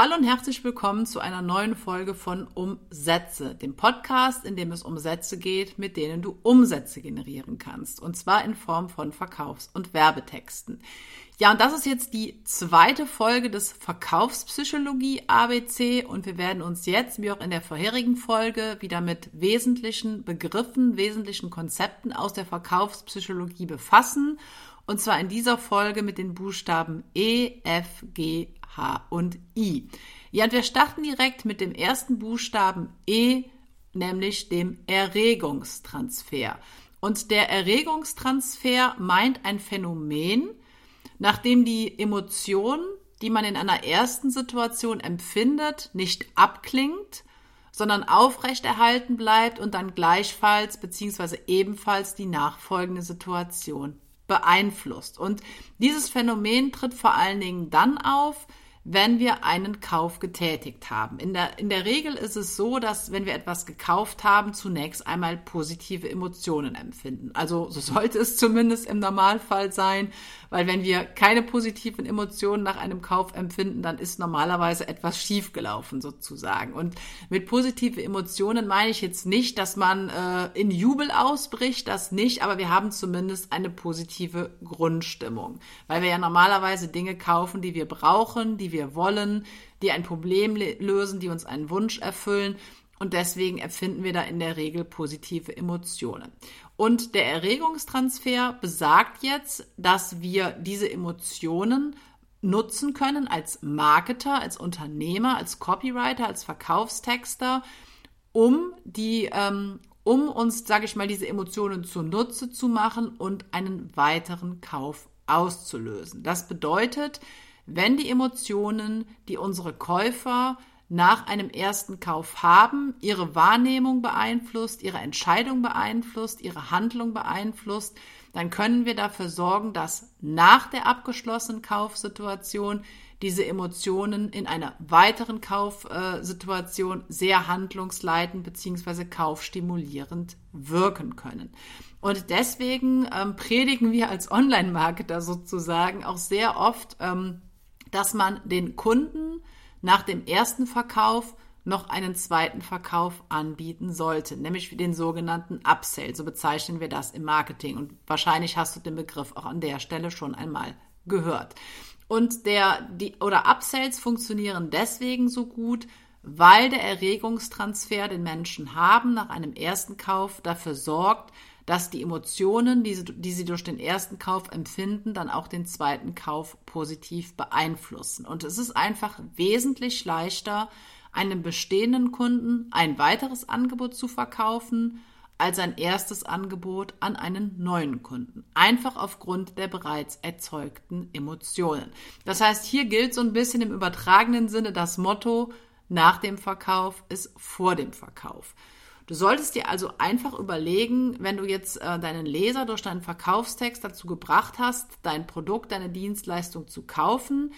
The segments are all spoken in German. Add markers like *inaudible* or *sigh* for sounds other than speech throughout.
Hallo und herzlich willkommen zu einer neuen Folge von Umsätze, dem Podcast, in dem es um Sätze geht, mit denen du Umsätze generieren kannst. Und zwar in Form von Verkaufs- und Werbetexten. Ja, und das ist jetzt die zweite Folge des Verkaufspsychologie ABC und wir werden uns jetzt, wie auch in der vorherigen Folge, wieder mit wesentlichen Begriffen, wesentlichen Konzepten aus der Verkaufspsychologie befassen. Und zwar in dieser Folge mit den Buchstaben E, F, G, H und I. Ja, und wir starten direkt mit dem ersten Buchstaben E, nämlich dem Erregungstransfer. Und der Erregungstransfer meint ein Phänomen, nachdem die Emotion, die man in einer ersten Situation empfindet, nicht abklingt, sondern aufrechterhalten bleibt und dann gleichfalls bzw. ebenfalls die nachfolgende Situation beeinflusst. Und dieses Phänomen tritt vor allen Dingen dann auf, wenn wir einen Kauf getätigt haben. In der, in der Regel ist es so, dass wenn wir etwas gekauft haben, zunächst einmal positive Emotionen empfinden. Also so sollte es zumindest im Normalfall sein, weil wenn wir keine positiven Emotionen nach einem Kauf empfinden, dann ist normalerweise etwas schiefgelaufen sozusagen. Und mit positive Emotionen meine ich jetzt nicht, dass man äh, in Jubel ausbricht, das nicht, aber wir haben zumindest eine positive Grundstimmung, weil wir ja normalerweise Dinge kaufen, die wir brauchen, die wir wollen, die ein Problem lösen, die uns einen Wunsch erfüllen. Und deswegen empfinden wir da in der Regel positive Emotionen. Und der Erregungstransfer besagt jetzt, dass wir diese Emotionen nutzen können als Marketer, als Unternehmer, als Copywriter, als Verkaufstexter, um die, ähm, um uns, sage ich mal, diese Emotionen zunutze zu machen und einen weiteren Kauf auszulösen. Das bedeutet, wenn die Emotionen, die unsere Käufer nach einem ersten Kauf haben, ihre Wahrnehmung beeinflusst, ihre Entscheidung beeinflusst, ihre Handlung beeinflusst, dann können wir dafür sorgen, dass nach der abgeschlossenen Kaufsituation diese Emotionen in einer weiteren Kaufsituation sehr handlungsleitend bzw. kaufstimulierend wirken können. Und deswegen ähm, predigen wir als Online-Marketer sozusagen auch sehr oft, ähm, dass man den Kunden nach dem ersten Verkauf noch einen zweiten Verkauf anbieten sollte, nämlich den sogenannten Upsell. So bezeichnen wir das im Marketing. Und wahrscheinlich hast du den Begriff auch an der Stelle schon einmal gehört. Und der, die, oder Upsells funktionieren deswegen so gut, weil der Erregungstransfer, den Menschen haben nach einem ersten Kauf, dafür sorgt, dass die Emotionen, die sie, die sie durch den ersten Kauf empfinden, dann auch den zweiten Kauf positiv beeinflussen. Und es ist einfach wesentlich leichter, einem bestehenden Kunden ein weiteres Angebot zu verkaufen, als ein erstes Angebot an einen neuen Kunden. Einfach aufgrund der bereits erzeugten Emotionen. Das heißt, hier gilt so ein bisschen im übertragenen Sinne das Motto, nach dem Verkauf ist vor dem Verkauf. Du solltest dir also einfach überlegen, wenn du jetzt äh, deinen Leser durch deinen Verkaufstext dazu gebracht hast, dein Produkt, deine Dienstleistung zu kaufen,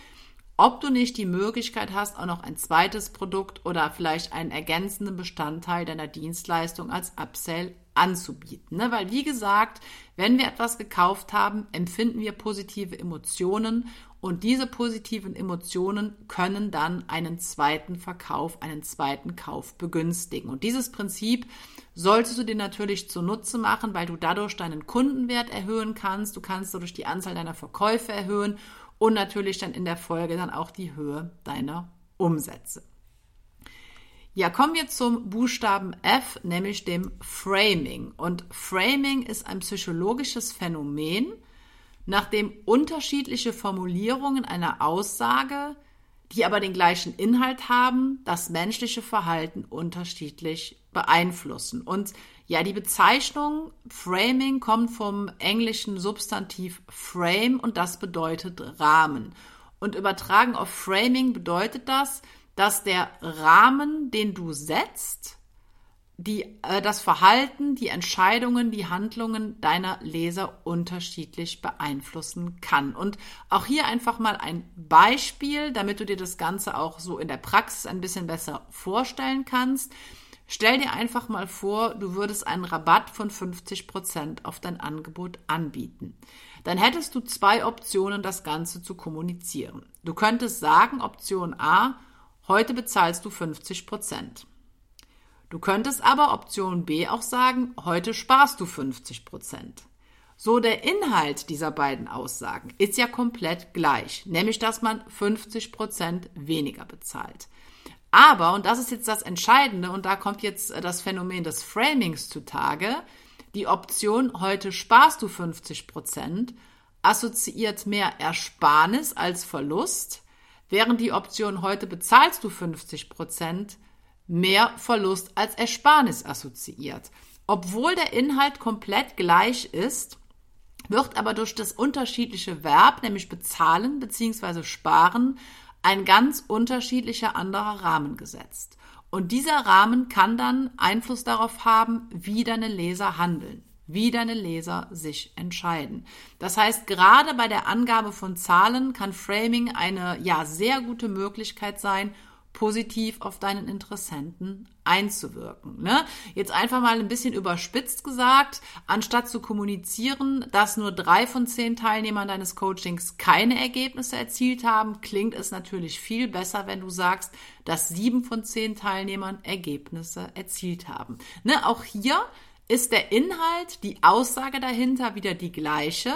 ob du nicht die Möglichkeit hast, auch noch ein zweites Produkt oder vielleicht einen ergänzenden Bestandteil deiner Dienstleistung als Upsell anzubieten. Ne? Weil, wie gesagt, wenn wir etwas gekauft haben, empfinden wir positive Emotionen und diese positiven Emotionen können dann einen zweiten Verkauf, einen zweiten Kauf begünstigen. Und dieses Prinzip solltest du dir natürlich zunutze machen, weil du dadurch deinen Kundenwert erhöhen kannst. Du kannst dadurch die Anzahl deiner Verkäufe erhöhen und natürlich dann in der Folge dann auch die Höhe deiner Umsätze. Ja, kommen wir zum Buchstaben F, nämlich dem Framing. Und Framing ist ein psychologisches Phänomen, nachdem unterschiedliche Formulierungen einer Aussage, die aber den gleichen Inhalt haben, das menschliche Verhalten unterschiedlich beeinflussen. Und ja, die Bezeichnung Framing kommt vom englischen Substantiv frame und das bedeutet Rahmen. Und übertragen auf Framing bedeutet das, dass der Rahmen, den du setzt, die, äh, das Verhalten, die Entscheidungen, die Handlungen deiner Leser unterschiedlich beeinflussen kann. Und auch hier einfach mal ein Beispiel, damit du dir das Ganze auch so in der Praxis ein bisschen besser vorstellen kannst. Stell dir einfach mal vor, du würdest einen Rabatt von 50 Prozent auf dein Angebot anbieten. Dann hättest du zwei Optionen, das Ganze zu kommunizieren. Du könntest sagen, Option A, heute bezahlst du 50 Prozent. Du könntest aber Option B auch sagen, heute sparst du 50 Prozent. So, der Inhalt dieser beiden Aussagen ist ja komplett gleich, nämlich dass man 50 Prozent weniger bezahlt. Aber, und das ist jetzt das Entscheidende, und da kommt jetzt das Phänomen des Framings zutage, die Option heute sparst du 50 Prozent assoziiert mehr Ersparnis als Verlust, während die Option heute bezahlst du 50 Prozent mehr Verlust als Ersparnis assoziiert. Obwohl der Inhalt komplett gleich ist, wird aber durch das unterschiedliche Verb, nämlich bezahlen bzw. sparen, ein ganz unterschiedlicher anderer Rahmen gesetzt. Und dieser Rahmen kann dann Einfluss darauf haben, wie deine Leser handeln, wie deine Leser sich entscheiden. Das heißt, gerade bei der Angabe von Zahlen kann Framing eine ja sehr gute Möglichkeit sein, positiv auf deinen Interessenten einzuwirken. Ne? Jetzt einfach mal ein bisschen überspitzt gesagt, anstatt zu kommunizieren, dass nur drei von zehn Teilnehmern deines Coachings keine Ergebnisse erzielt haben, klingt es natürlich viel besser, wenn du sagst, dass sieben von zehn Teilnehmern Ergebnisse erzielt haben. Ne? Auch hier ist der Inhalt, die Aussage dahinter wieder die gleiche.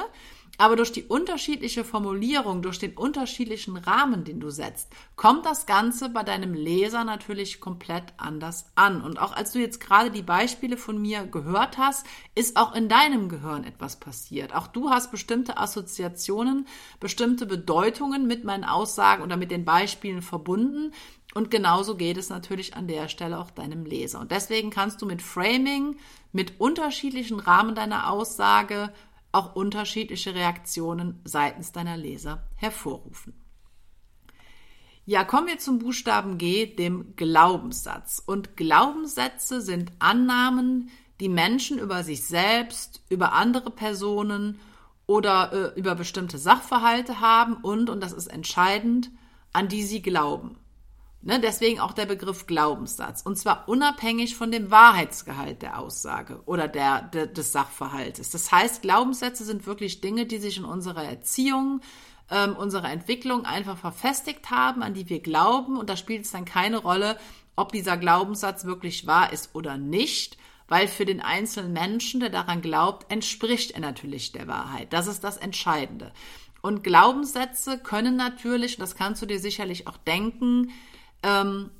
Aber durch die unterschiedliche Formulierung, durch den unterschiedlichen Rahmen, den du setzt, kommt das Ganze bei deinem Leser natürlich komplett anders an. Und auch als du jetzt gerade die Beispiele von mir gehört hast, ist auch in deinem Gehirn etwas passiert. Auch du hast bestimmte Assoziationen, bestimmte Bedeutungen mit meinen Aussagen oder mit den Beispielen verbunden. Und genauso geht es natürlich an der Stelle auch deinem Leser. Und deswegen kannst du mit Framing, mit unterschiedlichen Rahmen deiner Aussage auch unterschiedliche Reaktionen seitens deiner Leser hervorrufen. Ja, kommen wir zum Buchstaben G, dem Glaubenssatz. Und Glaubenssätze sind Annahmen, die Menschen über sich selbst, über andere Personen oder äh, über bestimmte Sachverhalte haben und, und das ist entscheidend, an die sie glauben. Ne, deswegen auch der Begriff Glaubenssatz. Und zwar unabhängig von dem Wahrheitsgehalt der Aussage oder der, der, des Sachverhaltes. Das heißt, Glaubenssätze sind wirklich Dinge, die sich in unserer Erziehung, ähm, unserer Entwicklung einfach verfestigt haben, an die wir glauben. Und da spielt es dann keine Rolle, ob dieser Glaubenssatz wirklich wahr ist oder nicht. Weil für den einzelnen Menschen, der daran glaubt, entspricht er natürlich der Wahrheit. Das ist das Entscheidende. Und Glaubenssätze können natürlich, das kannst du dir sicherlich auch denken, ähm,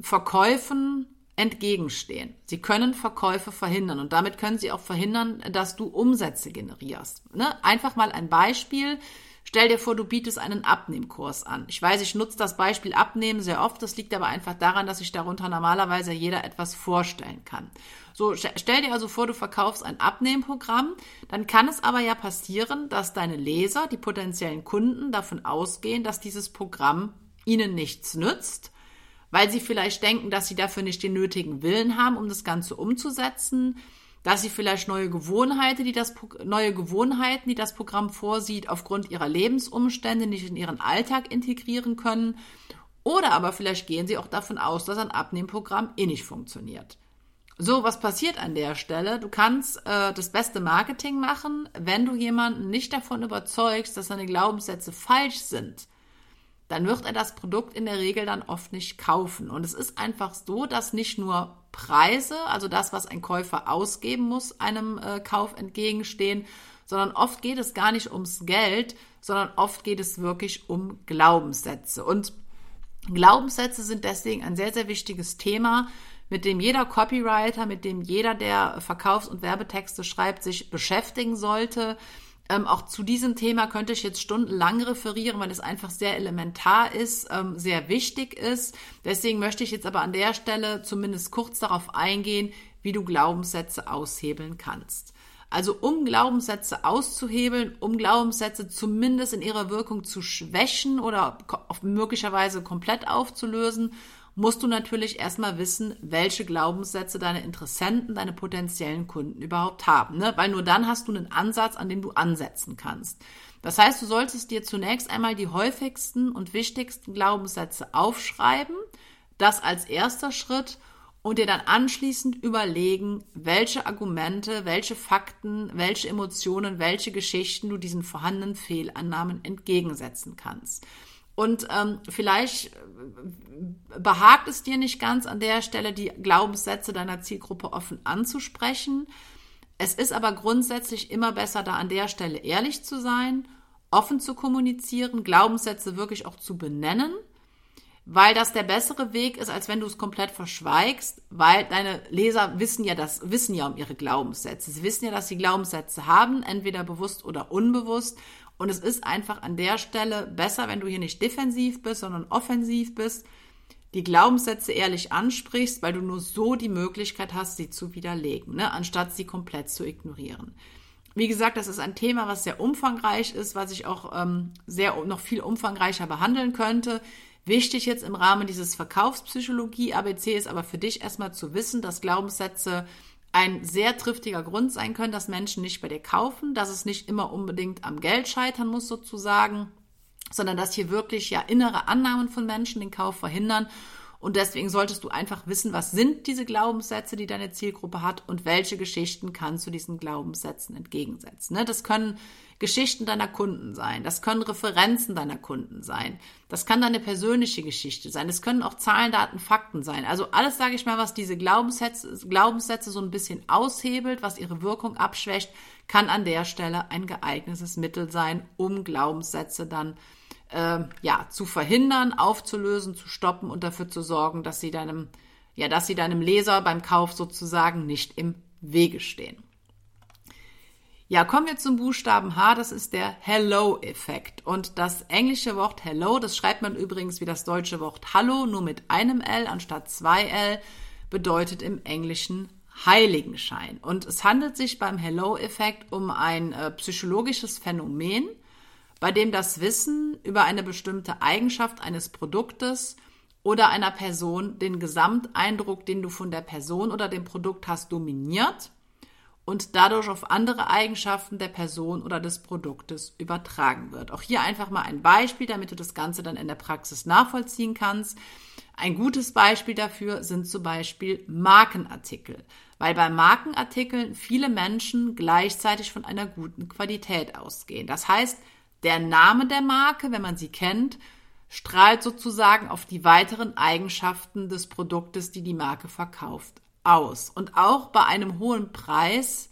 Verkäufen entgegenstehen. Sie können Verkäufe verhindern und damit können sie auch verhindern, dass du Umsätze generierst. Ne? Einfach mal ein Beispiel. Stell dir vor, du bietest einen Abnehmkurs an. Ich weiß, ich nutze das Beispiel Abnehmen sehr oft. Das liegt aber einfach daran, dass sich darunter normalerweise jeder etwas vorstellen kann. So, stell dir also vor, du verkaufst ein Abnehmprogramm. Dann kann es aber ja passieren, dass deine Leser, die potenziellen Kunden, davon ausgehen, dass dieses Programm ihnen nichts nützt weil sie vielleicht denken, dass sie dafür nicht den nötigen Willen haben, um das Ganze umzusetzen, dass sie vielleicht neue Gewohnheiten, die das neue Gewohnheiten, die das Programm vorsieht, aufgrund ihrer Lebensumstände nicht in ihren Alltag integrieren können, oder aber vielleicht gehen sie auch davon aus, dass ein Abnehmprogramm eh nicht funktioniert. So, was passiert an der Stelle? Du kannst äh, das beste Marketing machen, wenn du jemanden nicht davon überzeugst, dass seine Glaubenssätze falsch sind dann wird er das Produkt in der Regel dann oft nicht kaufen. Und es ist einfach so, dass nicht nur Preise, also das, was ein Käufer ausgeben muss, einem äh, Kauf entgegenstehen, sondern oft geht es gar nicht ums Geld, sondern oft geht es wirklich um Glaubenssätze. Und Glaubenssätze sind deswegen ein sehr, sehr wichtiges Thema, mit dem jeder Copywriter, mit dem jeder, der Verkaufs- und Werbetexte schreibt, sich beschäftigen sollte. Ähm, auch zu diesem Thema könnte ich jetzt stundenlang referieren, weil es einfach sehr elementar ist, ähm, sehr wichtig ist. Deswegen möchte ich jetzt aber an der Stelle zumindest kurz darauf eingehen, wie du Glaubenssätze aushebeln kannst. Also um Glaubenssätze auszuhebeln, um Glaubenssätze zumindest in ihrer Wirkung zu schwächen oder möglicherweise komplett aufzulösen, musst du natürlich erstmal wissen, welche Glaubenssätze deine Interessenten, deine potenziellen Kunden überhaupt haben. Ne? Weil nur dann hast du einen Ansatz, an dem du ansetzen kannst. Das heißt, du solltest dir zunächst einmal die häufigsten und wichtigsten Glaubenssätze aufschreiben, das als erster Schritt und dir dann anschließend überlegen, welche Argumente, welche Fakten, welche Emotionen, welche Geschichten du diesen vorhandenen Fehlannahmen entgegensetzen kannst. Und ähm, vielleicht äh, behagt es dir nicht ganz an der Stelle, die Glaubenssätze deiner Zielgruppe offen anzusprechen. Es ist aber grundsätzlich immer besser, da an der Stelle ehrlich zu sein, offen zu kommunizieren, Glaubenssätze wirklich auch zu benennen, weil das der bessere Weg ist, als wenn du es komplett verschweigst, weil deine Leser wissen ja das, wissen ja um ihre Glaubenssätze. Sie wissen ja, dass sie Glaubenssätze haben, entweder bewusst oder unbewusst. Und es ist einfach an der Stelle besser, wenn du hier nicht defensiv bist, sondern offensiv bist, die Glaubenssätze ehrlich ansprichst, weil du nur so die Möglichkeit hast, sie zu widerlegen, ne? anstatt sie komplett zu ignorieren. Wie gesagt, das ist ein Thema, was sehr umfangreich ist, was ich auch ähm, sehr noch viel umfangreicher behandeln könnte. Wichtig jetzt im Rahmen dieses Verkaufspsychologie ABC ist aber für dich erstmal zu wissen, dass Glaubenssätze ein sehr triftiger Grund sein können, dass Menschen nicht bei dir kaufen, dass es nicht immer unbedingt am Geld scheitern muss sozusagen, sondern dass hier wirklich ja innere Annahmen von Menschen den Kauf verhindern. Und deswegen solltest du einfach wissen, was sind diese Glaubenssätze, die deine Zielgruppe hat und welche Geschichten kannst du diesen Glaubenssätzen entgegensetzen. Ne? Das können Geschichten deiner Kunden sein. Das können Referenzen deiner Kunden sein. Das kann deine persönliche Geschichte sein. Das können auch Zahlen, Daten, Fakten sein. Also alles, sage ich mal, was diese Glaubenssätze, Glaubenssätze so ein bisschen aushebelt, was ihre Wirkung abschwächt, kann an der Stelle ein geeignetes Mittel sein, um Glaubenssätze dann äh, ja zu verhindern, aufzulösen, zu stoppen und dafür zu sorgen, dass sie deinem ja, dass sie deinem Leser beim Kauf sozusagen nicht im Wege stehen. Ja, kommen wir zum Buchstaben H, das ist der Hello-Effekt. Und das englische Wort Hello, das schreibt man übrigens wie das deutsche Wort Hallo, nur mit einem L anstatt zwei L, bedeutet im Englischen Heiligenschein. Und es handelt sich beim Hello-Effekt um ein äh, psychologisches Phänomen, bei dem das Wissen über eine bestimmte Eigenschaft eines Produktes oder einer Person den Gesamteindruck, den du von der Person oder dem Produkt hast, dominiert und dadurch auf andere Eigenschaften der Person oder des Produktes übertragen wird. Auch hier einfach mal ein Beispiel, damit du das Ganze dann in der Praxis nachvollziehen kannst. Ein gutes Beispiel dafür sind zum Beispiel Markenartikel, weil bei Markenartikeln viele Menschen gleichzeitig von einer guten Qualität ausgehen. Das heißt, der Name der Marke, wenn man sie kennt, strahlt sozusagen auf die weiteren Eigenschaften des Produktes, die die Marke verkauft, aus. Und auch bei einem hohen Preis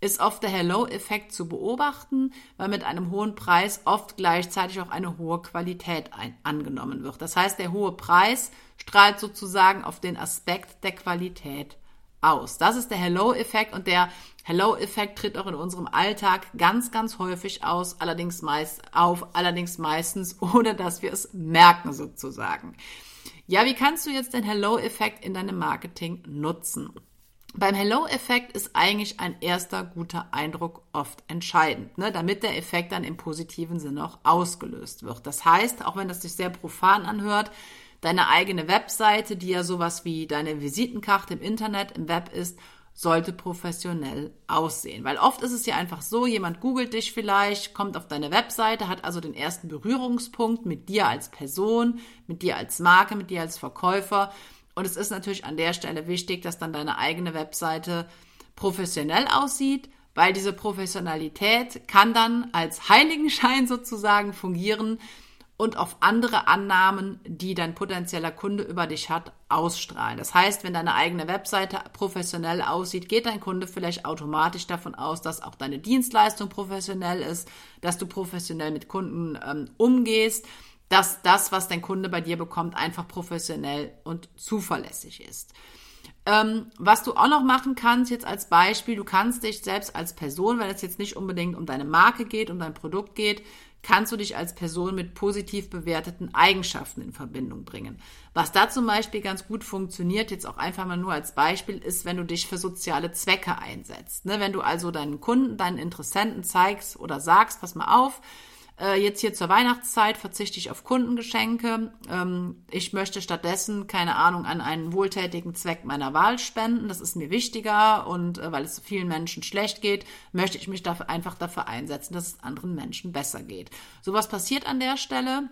ist oft der Hello-Effekt zu beobachten, weil mit einem hohen Preis oft gleichzeitig auch eine hohe Qualität ein, angenommen wird. Das heißt, der hohe Preis strahlt sozusagen auf den Aspekt der Qualität aus. Das ist der Hello-Effekt und der Hello-Effekt tritt auch in unserem Alltag ganz, ganz häufig aus, allerdings meist auf, allerdings meistens, *laughs* ohne dass wir es merken sozusagen. Ja, wie kannst du jetzt den Hello-Effekt in deinem Marketing nutzen? Beim Hello-Effekt ist eigentlich ein erster guter Eindruck oft entscheidend, ne, damit der Effekt dann im positiven Sinne auch ausgelöst wird. Das heißt, auch wenn das sich sehr profan anhört, deine eigene Webseite, die ja sowas wie deine Visitenkarte im Internet, im Web ist, sollte professionell aussehen. Weil oft ist es ja einfach so, jemand googelt dich vielleicht, kommt auf deine Webseite, hat also den ersten Berührungspunkt mit dir als Person, mit dir als Marke, mit dir als Verkäufer. Und es ist natürlich an der Stelle wichtig, dass dann deine eigene Webseite professionell aussieht, weil diese Professionalität kann dann als Heiligenschein *laughs* sozusagen fungieren, und auf andere Annahmen, die dein potenzieller Kunde über dich hat, ausstrahlen. Das heißt, wenn deine eigene Webseite professionell aussieht, geht dein Kunde vielleicht automatisch davon aus, dass auch deine Dienstleistung professionell ist, dass du professionell mit Kunden ähm, umgehst, dass das, was dein Kunde bei dir bekommt, einfach professionell und zuverlässig ist. Ähm, was du auch noch machen kannst, jetzt als Beispiel, du kannst dich selbst als Person, wenn es jetzt nicht unbedingt um deine Marke geht, um dein Produkt geht, kannst du dich als Person mit positiv bewerteten Eigenschaften in Verbindung bringen. Was da zum Beispiel ganz gut funktioniert, jetzt auch einfach mal nur als Beispiel, ist, wenn du dich für soziale Zwecke einsetzt. Ne, wenn du also deinen Kunden, deinen Interessenten zeigst oder sagst, pass mal auf, äh, jetzt hier zur Weihnachtszeit verzichte ich auf Kundengeschenke. Ähm, ich möchte stattdessen, keine Ahnung, an einen wohltätigen Zweck meiner Wahl spenden. Das ist mir wichtiger und äh, weil es vielen Menschen schlecht geht, möchte ich mich dafür einfach dafür einsetzen, dass es anderen Menschen besser geht. Sowas passiert an der Stelle.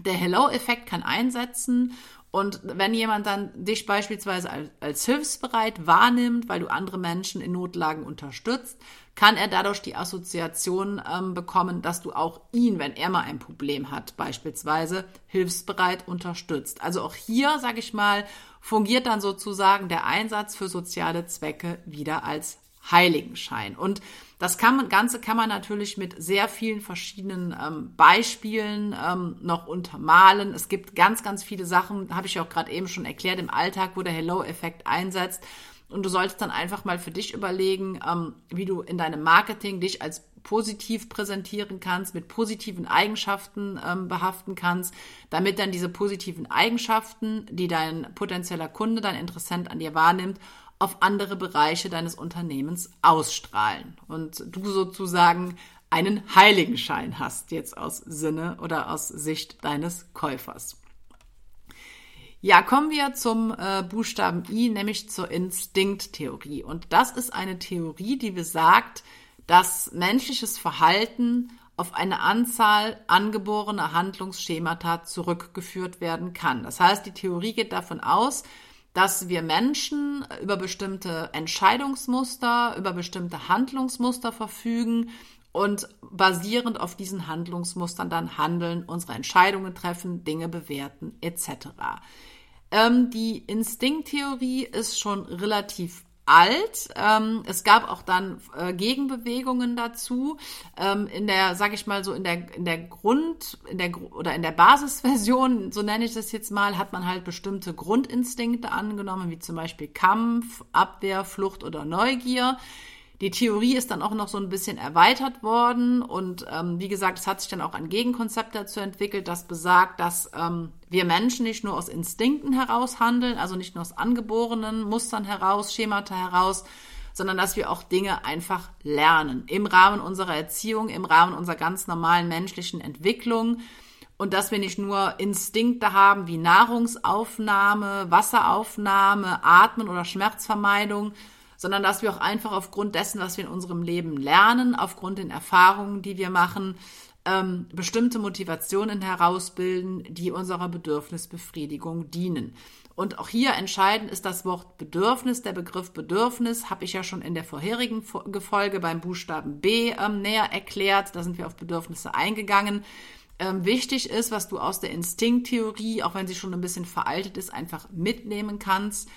Der Hello-Effekt kann einsetzen Und wenn jemand dann dich beispielsweise als, hilfsbereit wahrnimmt, weil du andere Menschen in Notlagen unterstützt, kann er dadurch die Assoziation ähm, bekommen, dass du auch ihn, wenn er mal ein Problem hat, beispielsweise hilfsbereit unterstützt. Also auch hier, sage ich mal, fungiert dann sozusagen der Einsatz für soziale Zwecke wieder als Heiligenschein. Und das kann, Ganze kann man natürlich mit sehr vielen verschiedenen ähm, Beispielen ähm, noch untermalen. Es gibt ganz, ganz viele Sachen, habe ich ja auch gerade eben schon erklärt, im Alltag, wo der Hello-Effekt einsetzt. Und du solltest dann einfach mal für dich überlegen, ähm, wie du in deinem Marketing dich als positiv präsentieren kannst, mit positiven Eigenschaften ähm, behaften kannst, damit dann diese positiven Eigenschaften, die dein potenzieller Kunde, dein Interessent an dir wahrnimmt, auf andere Bereiche deines Unternehmens ausstrahlen und du sozusagen einen Heiligenschein hast, jetzt aus Sinne oder aus Sicht deines Käufers. Ja, kommen wir zum äh, Buchstaben I, nämlich zur Instinkttheorie. Und das ist eine Theorie, die besagt, dass menschliches Verhalten auf eine Anzahl angeborener Handlungsschemata zurückgeführt werden kann. Das heißt, die Theorie geht davon aus, dass wir Menschen über bestimmte Entscheidungsmuster, über bestimmte Handlungsmuster verfügen und basierend auf diesen Handlungsmustern dann handeln, unsere Entscheidungen treffen, Dinge bewerten etc. Ähm, die Instinkttheorie ist schon relativ alt. Ähm, es gab auch dann äh, Gegenbewegungen dazu. Ähm, in der, sag ich mal so, in der, in der Grund, in der oder in der Basisversion, so nenne ich das jetzt mal, hat man halt bestimmte Grundinstinkte angenommen, wie zum Beispiel Kampf, Abwehr, Flucht oder Neugier. Die Theorie ist dann auch noch so ein bisschen erweitert worden und ähm, wie gesagt, es hat sich dann auch ein Gegenkonzept dazu entwickelt, das besagt, dass ähm, wir Menschen nicht nur aus Instinkten heraus handeln, also nicht nur aus angeborenen Mustern heraus, Schemata heraus, sondern dass wir auch Dinge einfach lernen im Rahmen unserer Erziehung, im Rahmen unserer ganz normalen menschlichen Entwicklung und dass wir nicht nur Instinkte haben wie Nahrungsaufnahme, Wasseraufnahme, Atmen oder Schmerzvermeidung, sondern dass wir auch einfach aufgrund dessen, was wir in unserem Leben lernen, aufgrund den Erfahrungen, die wir machen, ähm, bestimmte Motivationen herausbilden, die unserer Bedürfnisbefriedigung dienen. Und auch hier entscheidend ist das Wort Bedürfnis. Der Begriff Bedürfnis habe ich ja schon in der vorherigen Folge beim Buchstaben B ähm, näher erklärt. Da sind wir auf Bedürfnisse eingegangen. Ähm, wichtig ist, was du aus der Instinkttheorie, auch wenn sie schon ein bisschen veraltet ist, einfach mitnehmen kannst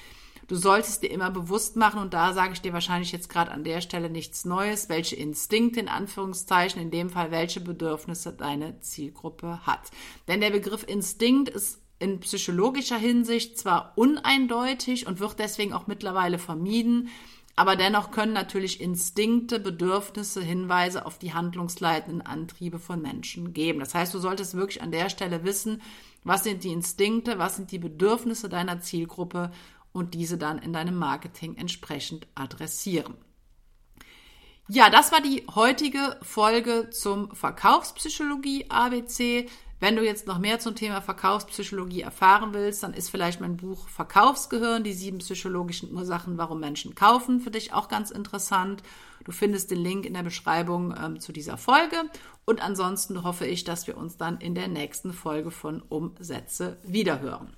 Du solltest dir immer bewusst machen, und da sage ich dir wahrscheinlich jetzt gerade an der Stelle nichts Neues, welche Instinkte in Anführungszeichen, in dem Fall welche Bedürfnisse deine Zielgruppe hat. Denn der Begriff Instinkt ist in psychologischer Hinsicht zwar uneindeutig und wird deswegen auch mittlerweile vermieden, aber dennoch können natürlich Instinkte, Bedürfnisse, Hinweise auf die handlungsleitenden Antriebe von Menschen geben. Das heißt, du solltest wirklich an der Stelle wissen, was sind die Instinkte, was sind die Bedürfnisse deiner Zielgruppe und diese dann in deinem Marketing entsprechend adressieren. Ja, das war die heutige Folge zum Verkaufspsychologie ABC. Wenn du jetzt noch mehr zum Thema Verkaufspsychologie erfahren willst, dann ist vielleicht mein Buch Verkaufsgehirn, die sieben psychologischen Ursachen, warum Menschen kaufen, für dich auch ganz interessant. Du findest den Link in der Beschreibung ähm, zu dieser Folge. Und ansonsten hoffe ich, dass wir uns dann in der nächsten Folge von Umsätze wiederhören.